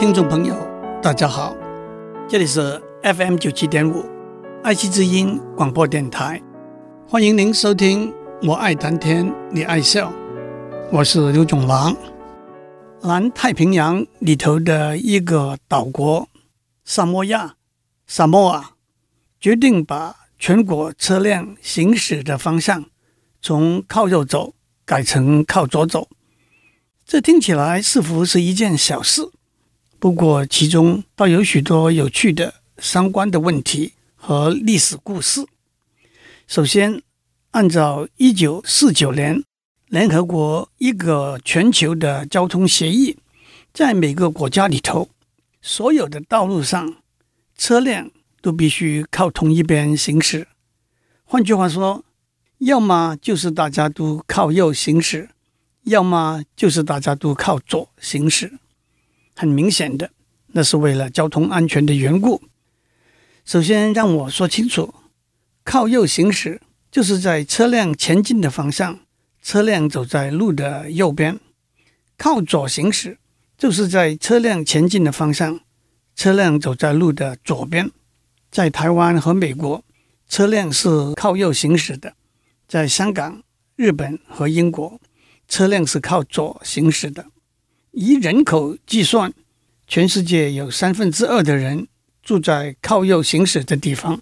听众朋友，大家好，这里是 FM 九七点五爱惜之音广播电台，欢迎您收听《我爱谈天，你爱笑》，我是刘总郎。南太平洋里头的一个岛国萨摩亚，萨摩亚决定把全国车辆行驶的方向从靠右走改成靠左走。这听起来似乎是一件小事，不过其中倒有许多有趣的相关的问题和历史故事。首先，按照一九四九年联合国一个全球的交通协议，在每个国家里头，所有的道路上车辆都必须靠同一边行驶。换句话说，要么就是大家都靠右行驶。要么就是大家都靠左行驶，很明显的，那是为了交通安全的缘故。首先让我说清楚，靠右行驶就是在车辆前进的方向，车辆走在路的右边；靠左行驶就是在车辆前进的方向，车辆走在路的左边。在台湾和美国，车辆是靠右行驶的；在香港、日本和英国。车辆是靠左行驶的。以人口计算，全世界有三分之二的人住在靠右行驶的地方，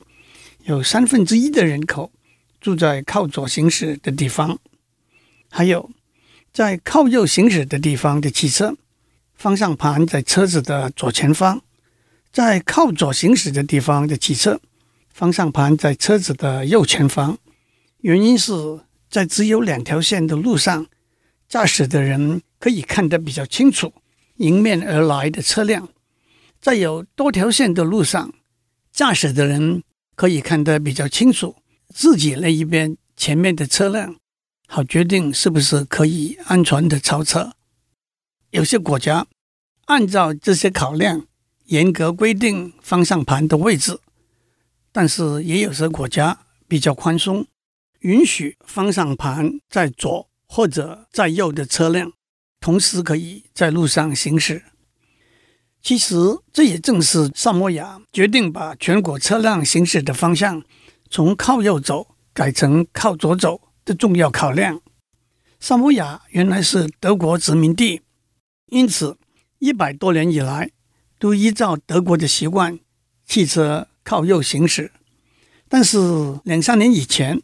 有三分之一的人口住在靠左行驶的地方。还有，在靠右行驶的地方的汽车，方向盘在车子的左前方；在靠左行驶的地方的汽车，方向盘在车子的右前方。原因是在只有两条线的路上。驾驶的人可以看得比较清楚迎面而来的车辆，在有多条线的路上，驾驶的人可以看得比较清楚自己那一边前面的车辆，好决定是不是可以安全的超车。有些国家按照这些考量，严格规定方向盘的位置，但是也有些国家比较宽松，允许方向盘在左。或者在右的车辆同时可以在路上行驶。其实这也正是萨摩亚决定把全国车辆行驶的方向从靠右走改成靠左走的重要考量。萨摩亚原来是德国殖民地，因此一百多年以来都依照德国的习惯，汽车靠右行驶。但是两三年以前，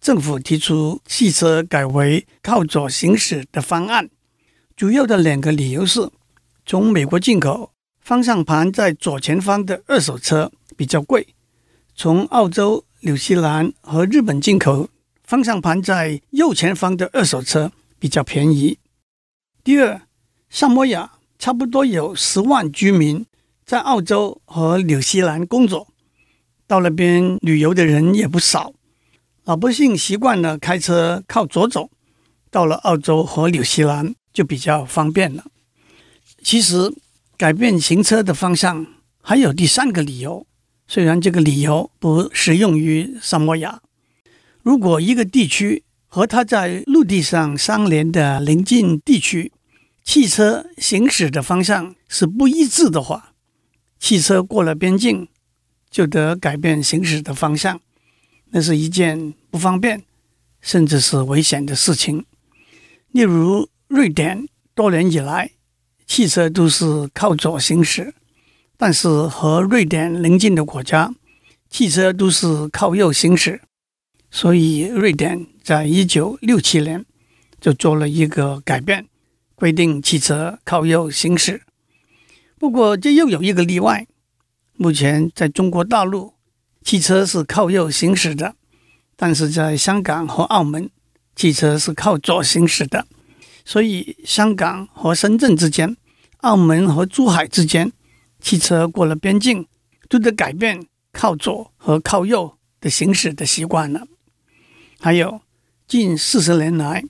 政府提出汽车改为靠左行驶的方案，主要的两个理由是：从美国进口方向盘在左前方的二手车比较贵；从澳洲、纽西兰和日本进口方向盘在右前方的二手车比较便宜。第二，萨摩亚差不多有十万居民在澳洲和纽西兰工作，到那边旅游的人也不少。老百姓习惯了开车靠左走，到了澳洲和纽西兰就比较方便了。其实改变行车的方向还有第三个理由，虽然这个理由不适用于萨摩亚。如果一个地区和它在陆地上相连的邻近地区汽车行驶的方向是不一致的话，汽车过了边境就得改变行驶的方向。那是一件不方便，甚至是危险的事情。例如，瑞典多年以来，汽车都是靠左行驶，但是和瑞典邻近的国家，汽车都是靠右行驶。所以，瑞典在一九六七年就做了一个改变，规定汽车靠右行驶。不过，这又有一个例外。目前，在中国大陆，汽车是靠右行驶的，但是在香港和澳门，汽车是靠左行驶的。所以，香港和深圳之间、澳门和珠海之间，汽车过了边境都得改变靠左和靠右的行驶的习惯了。还有，近四十年来，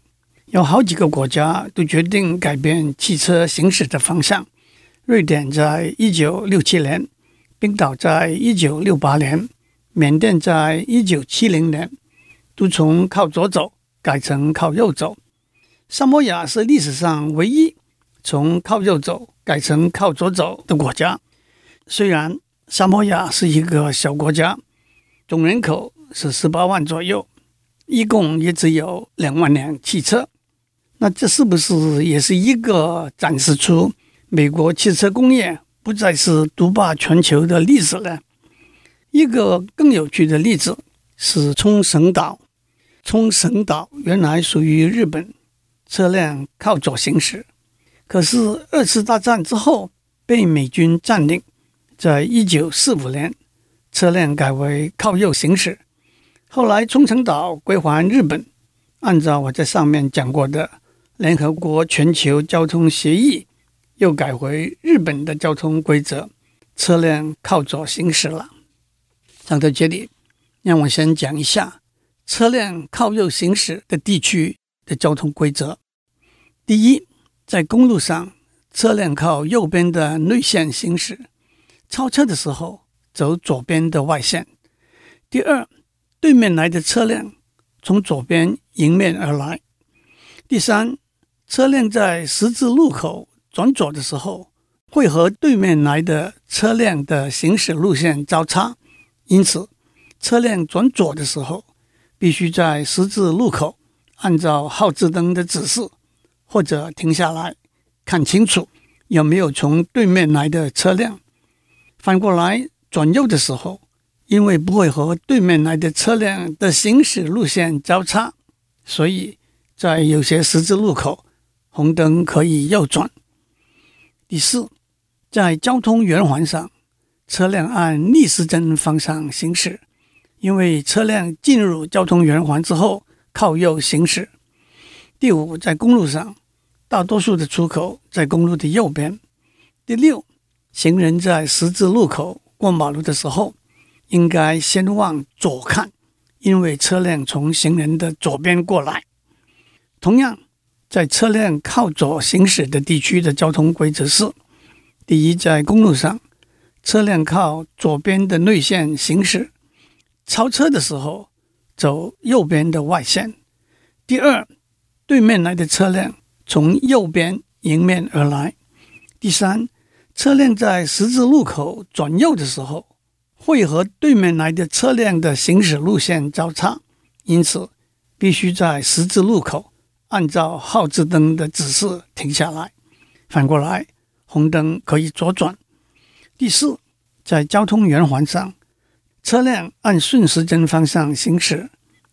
有好几个国家都决定改变汽车行驶的方向。瑞典在一九六七年，冰岛在一九六八年。缅甸在一九七零年都从靠左走改成靠右走。萨摩亚是历史上唯一从靠右走改成靠左走的国家。虽然萨摩亚是一个小国家，总人口是十八万左右，一共也只有两万辆汽车。那这是不是也是一个展示出美国汽车工业不再是独霸全球的例子呢？一个更有趣的例子是冲绳岛。冲绳岛原来属于日本，车辆靠左行驶。可是二次大战之后被美军占领，在一九四五年，车辆改为靠右行驶。后来冲绳岛归还日本，按照我在上面讲过的联合国全球交通协议，又改回日本的交通规则，车辆靠左行驶了。讲到这里，让我先讲一下。车辆靠右行驶的地区的交通规则：第一，在公路上，车辆靠右边的内线行驶，超车的时候走左边的外线；第二，对面来的车辆从左边迎面而来；第三，车辆在十字路口转左的时候，会和对面来的车辆的行驶路线交叉，因此，车辆转左的时候。必须在十字路口按照号志灯的指示，或者停下来看清楚有没有从对面来的车辆。反过来转右的时候，因为不会和对面来的车辆的行驶路线交叉，所以在有些十字路口，红灯可以右转。第四，在交通圆环上，车辆按逆时针方向行驶。因为车辆进入交通圆环之后靠右行驶。第五，在公路上，大多数的出口在公路的右边。第六，行人在十字路口过马路的时候，应该先往左看，因为车辆从行人的左边过来。同样，在车辆靠左行驶的地区的交通规则是：第一，在公路上，车辆靠左边的内线行驶。超车的时候走右边的外线。第二，对面来的车辆从右边迎面而来。第三，车辆在十字路口转右的时候，会和对面来的车辆的行驶路线交叉，因此必须在十字路口按照号志灯的指示停下来。反过来，红灯可以左转。第四，在交通圆环上。车辆按顺时针方向行驶，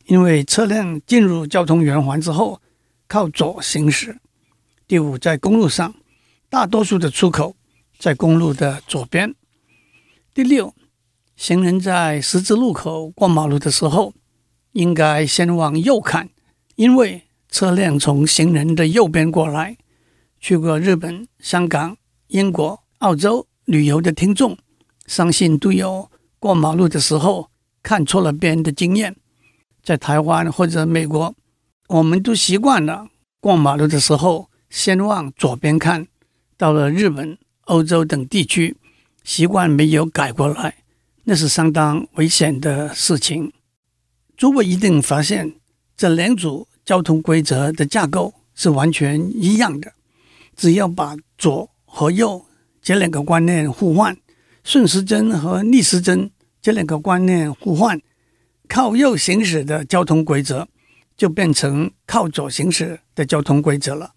因为车辆进入交通圆环之后靠左行驶。第五，在公路上，大多数的出口在公路的左边。第六，行人在十字路口过马路的时候，应该先往右看，因为车辆从行人的右边过来。去过日本、香港、英国、澳洲旅游的听众，相信都有。过马路的时候看错了边的经验，在台湾或者美国，我们都习惯了过马路的时候先往左边看。到了日本、欧洲等地区，习惯没有改过来，那是相当危险的事情。诸位一定发现，这两组交通规则的架构是完全一样的，只要把左和右这两个观念互换，顺时针和逆时针。这两个观念互换，靠右行驶的交通规则就变成靠左行驶的交通规则了。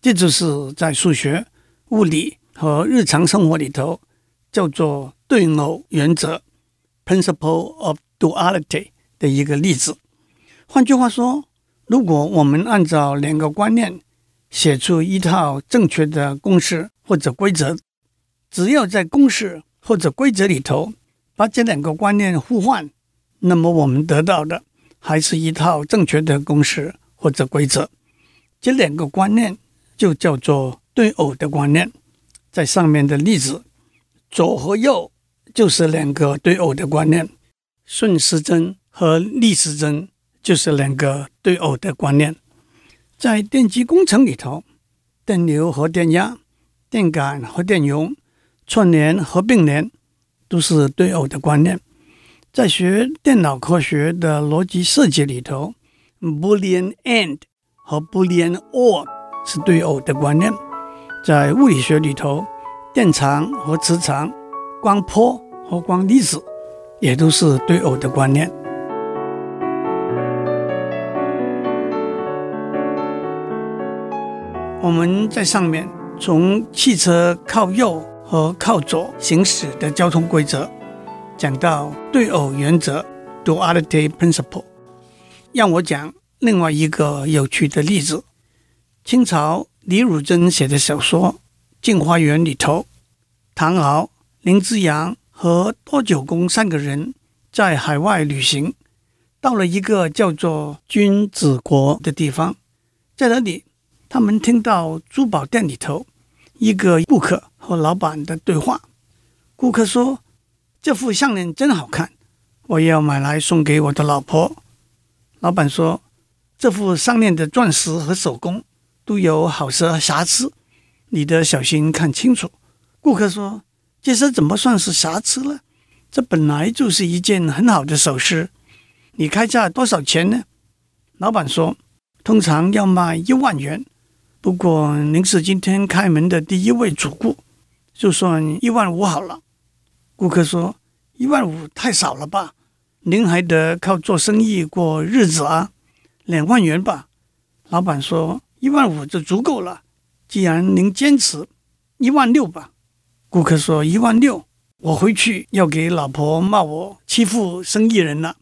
这就是在数学、物理和日常生活里头叫做对偶原则 （Principle of Duality） 的一个例子。换句话说，如果我们按照两个观念写出一套正确的公式或者规则，只要在公式或者规则里头。把这两个观念互换，那么我们得到的还是一套正确的公式或者规则。这两个观念就叫做对偶的观念。在上面的例子，左和右就是两个对偶的观念，顺时针和逆时针就是两个对偶的观念。在电机工程里头，电流和电压、电感和电容、串联和并联。都是对偶的观念，在学电脑科学的逻辑设计里头，Boolean AND 和 Boolean OR 是对偶的观念。在物理学里头，电场和磁场、光波和光粒子，也都是对偶的观念。我们在上面从汽车靠右和靠左行驶的交通规则，讲到对偶原则 （duality principle）。让我讲另外一个有趣的例子：清朝李汝珍写的小说《镜花缘》里头，唐敖、林之阳和多九公三个人在海外旅行，到了一个叫做君子国的地方，在那里。他们听到珠宝店里头一个顾客和老板的对话。顾客说：“这副项链真好看，我要买来送给我的老婆。”老板说：“这副项链的钻石和手工都有好些瑕疵，你得小心看清楚。”顾客说：“这些怎么算是瑕疵了？这本来就是一件很好的首饰。你开价多少钱呢？”老板说：“通常要卖一万元。”不过您是今天开门的第一位主顾，就算一万五好了。顾客说：“一万五太少了吧？您还得靠做生意过日子啊，两万元吧。”老板说：“一万五就足够了。既然您坚持，一万六吧。”顾客说：“一万六，我回去要给老婆骂我欺负生意人了。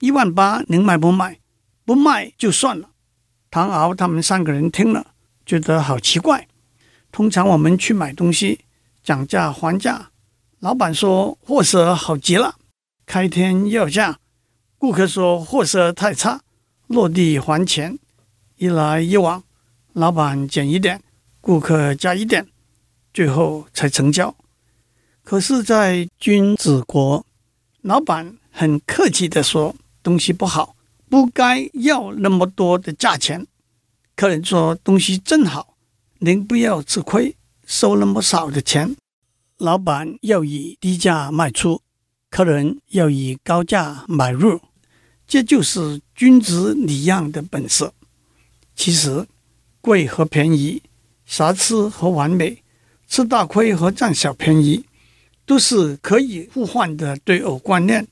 一万八，您卖不卖？不卖就算了。”唐敖他们三个人听了。觉得好奇怪。通常我们去买东西，讲价还价，老板说货色好极了，开天要价；顾客说货色太差，落地还钱。一来一往，老板减一点，顾客加一点，最后才成交。可是，在君子国，老板很客气地说东西不好，不该要那么多的价钱。客人说：“东西真好，您不要吃亏，收那么少的钱。”老板要以低价卖出，客人要以高价买入，这就是君子礼让的本色。其实，贵和便宜、瑕疵和完美、吃大亏和占小便宜，都是可以互换的对偶观念。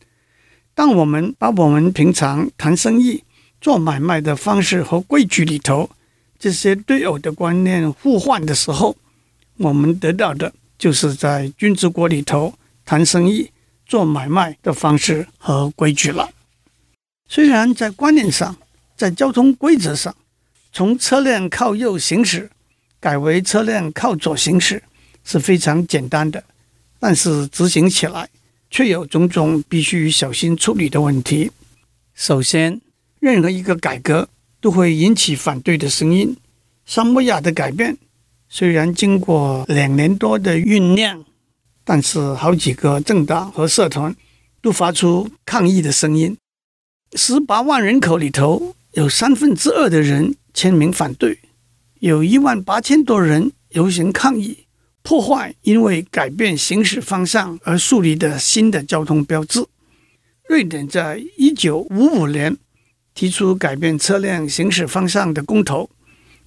当我们把我们平常谈生意，做买卖的方式和规矩里头，这些对偶的观念互换的时候，我们得到的就是在君子国里头谈生意、做买卖的方式和规矩了。虽然在观念上，在交通规则上，从车辆靠右行驶改为车辆靠左行驶是非常简单的，但是执行起来却有种种必须小心处理的问题。首先，任何一个改革都会引起反对的声音。萨摩亚的改变虽然经过两年多的酝酿，但是好几个政党和社团都发出抗议的声音。十八万人口里头有三分之二的人签名反对，有一万八千多人游行抗议，破坏因为改变行驶方向而树立的新的交通标志。瑞典在一九五五年。提出改变车辆行驶方向的公投，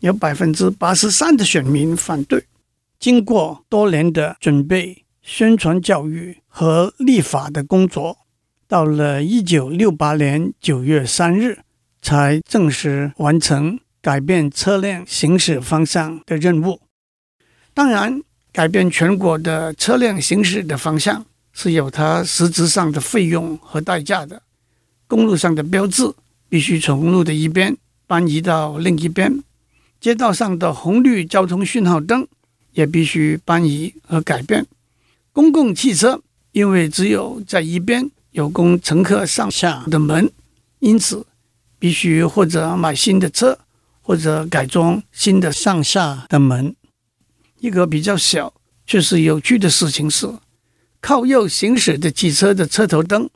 有百分之八十三的选民反对。经过多年的准备、宣传教育和立法的工作，到了一九六八年九月三日，才正式完成改变车辆行驶方向的任务。当然，改变全国的车辆行驶的方向是有它实质上的费用和代价的。公路上的标志。必须从路的一边搬移到另一边，街道上的红绿交通讯号灯也必须搬移和改变。公共汽车因为只有在一边有供乘客上下的门，因此必须或者买新的车，或者改装新的上下的门。一个比较小却是有趣的事情是，靠右行驶的汽车的车头灯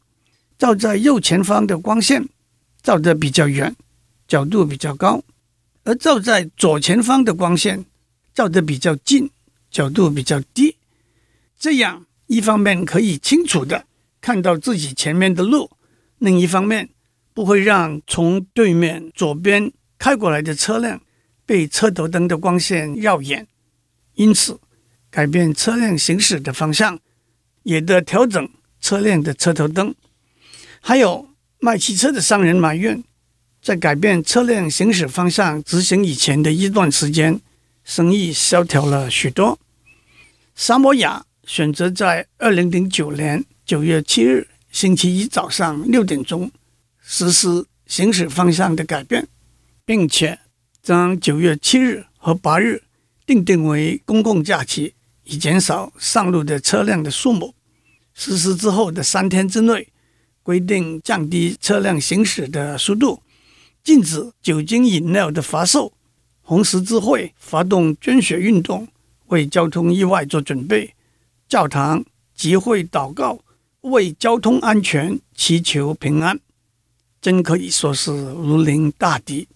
照在右前方的光线。照得比较远，角度比较高；而照在左前方的光线照得比较近，角度比较低。这样一方面可以清楚的看到自己前面的路，另一方面不会让从对面左边开过来的车辆被车头灯的光线绕眼。因此改变车辆行驶的方向，也得调整车辆的车头灯。还有卖汽车的商人埋怨，在改变车辆行驶方向执行以前的一段时间，生意萧条了许多。萨摩亚选择在二零零九年九月七日星期一早上六点钟实施行驶方向的改变，并且将九月七日和八日定定为公共假期，以减少上路的车辆的数目。实施之后的三天之内，规定降低车辆行驶的速度，禁止酒精饮料的发售。红十字会发动捐血运动，为交通意外做准备。教堂集会祷告，为交通安全祈求平安。真可以说是如临大敌。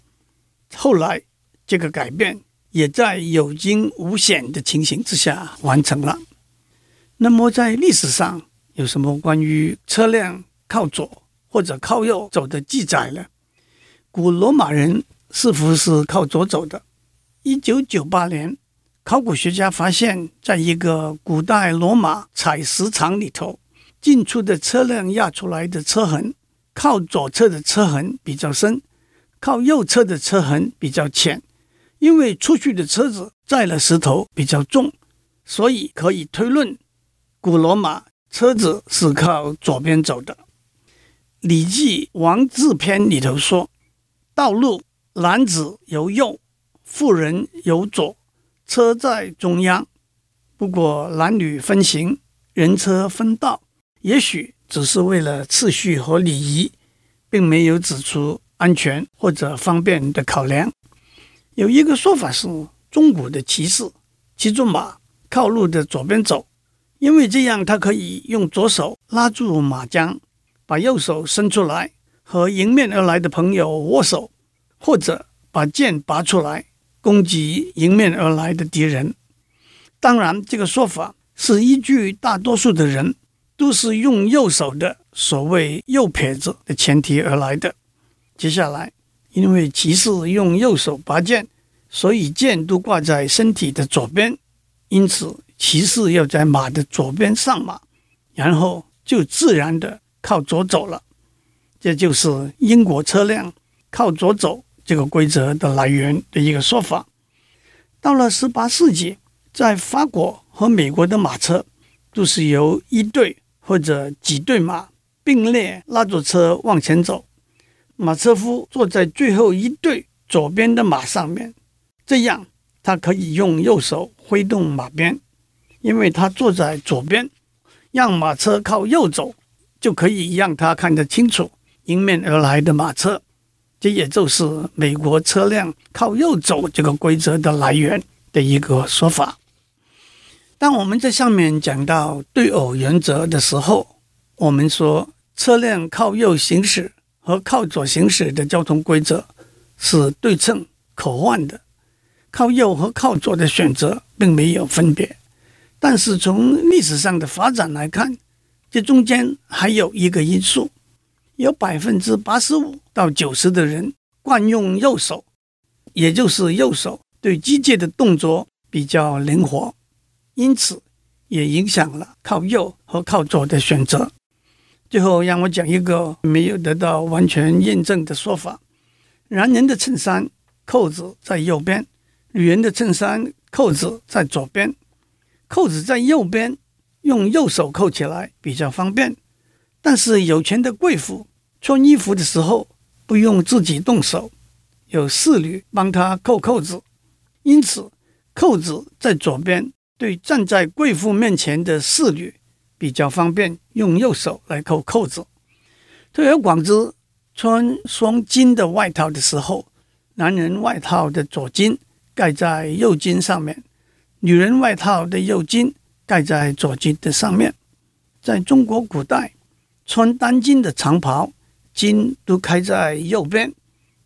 后来，这个改变也在有惊无险的情形之下完成了。那么，在历史上有什么关于车辆？靠左或者靠右走的记载呢。古罗马人似乎是靠左走的。一九九八年，考古学家发现，在一个古代罗马采石场里头，进出的车辆压出来的车痕，靠左侧的车痕比较深，靠右侧的车痕比较浅。因为出去的车子载了石头比较重，所以可以推论，古罗马车子是靠左边走的。《礼记·王制篇》里头说：“道路，男子由右，妇人由左，车在中央。不过男女分行，人车分道，也许只是为了次序和礼仪，并没有指出安全或者方便的考量。”有一个说法是，中古的骑士骑着马靠路的左边走，因为这样他可以用左手拉住马缰。把右手伸出来和迎面而来的朋友握手，或者把剑拔出来攻击迎面而来的敌人。当然，这个说法是依据大多数的人都是用右手的所谓右撇子的前提而来的。接下来，因为骑士用右手拔剑，所以剑都挂在身体的左边，因此骑士要在马的左边上马，然后就自然的。靠左走了，这就是英国车辆靠左走这个规则的来源的一个说法。到了十八世纪，在法国和美国的马车都是由一对或者几对马并列拉着车往前走，马车夫坐在最后一对左边的马上面，这样他可以用右手挥动马鞭，因为他坐在左边，让马车靠右走。就可以让他看得清楚迎面而来的马车，这也就是美国车辆靠右走这个规则的来源的一个说法。当我们在上面讲到对偶原则的时候，我们说车辆靠右行驶和靠左行驶的交通规则是对称可换的，靠右和靠左的选择并没有分别。但是从历史上的发展来看，这中间还有一个因素，有百分之八十五到九十的人惯用右手，也就是右手对机械的动作比较灵活，因此也影响了靠右和靠左的选择。最后，让我讲一个没有得到完全验证的说法：男人的衬衫扣子在右边，女人的衬衫扣子在左边，扣子在右边。用右手扣起来比较方便，但是有钱的贵妇穿衣服的时候不用自己动手，有侍女帮他扣扣子，因此扣子在左边，对站在贵妇面前的侍女比较方便，用右手来扣扣子。推而广之，穿双襟的外套的时候，男人外套的左襟盖在右襟上面，女人外套的右襟。盖在左襟的上面，在中国古代，穿单襟的长袍，襟都开在右边；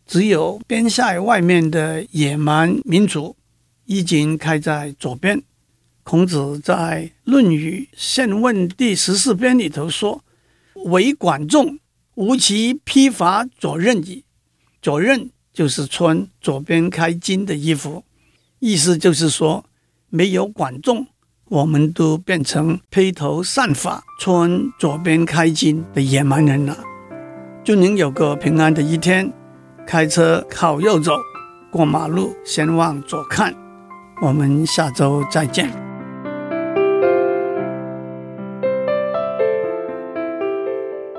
只有边塞外面的野蛮民族，衣襟开在左边。孔子在《论语宪问》第十四篇里头说：“为管仲，吾其披发左衽矣。”左衽就是穿左边开襟的衣服，意思就是说。没有管仲，我们都变成披头散发、穿左边开襟的野蛮人了。祝您有个平安的一天，开车靠右走，过马路先往左看。我们下周再见。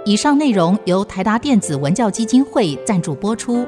以上内容由台达电子文教基金会赞助播出。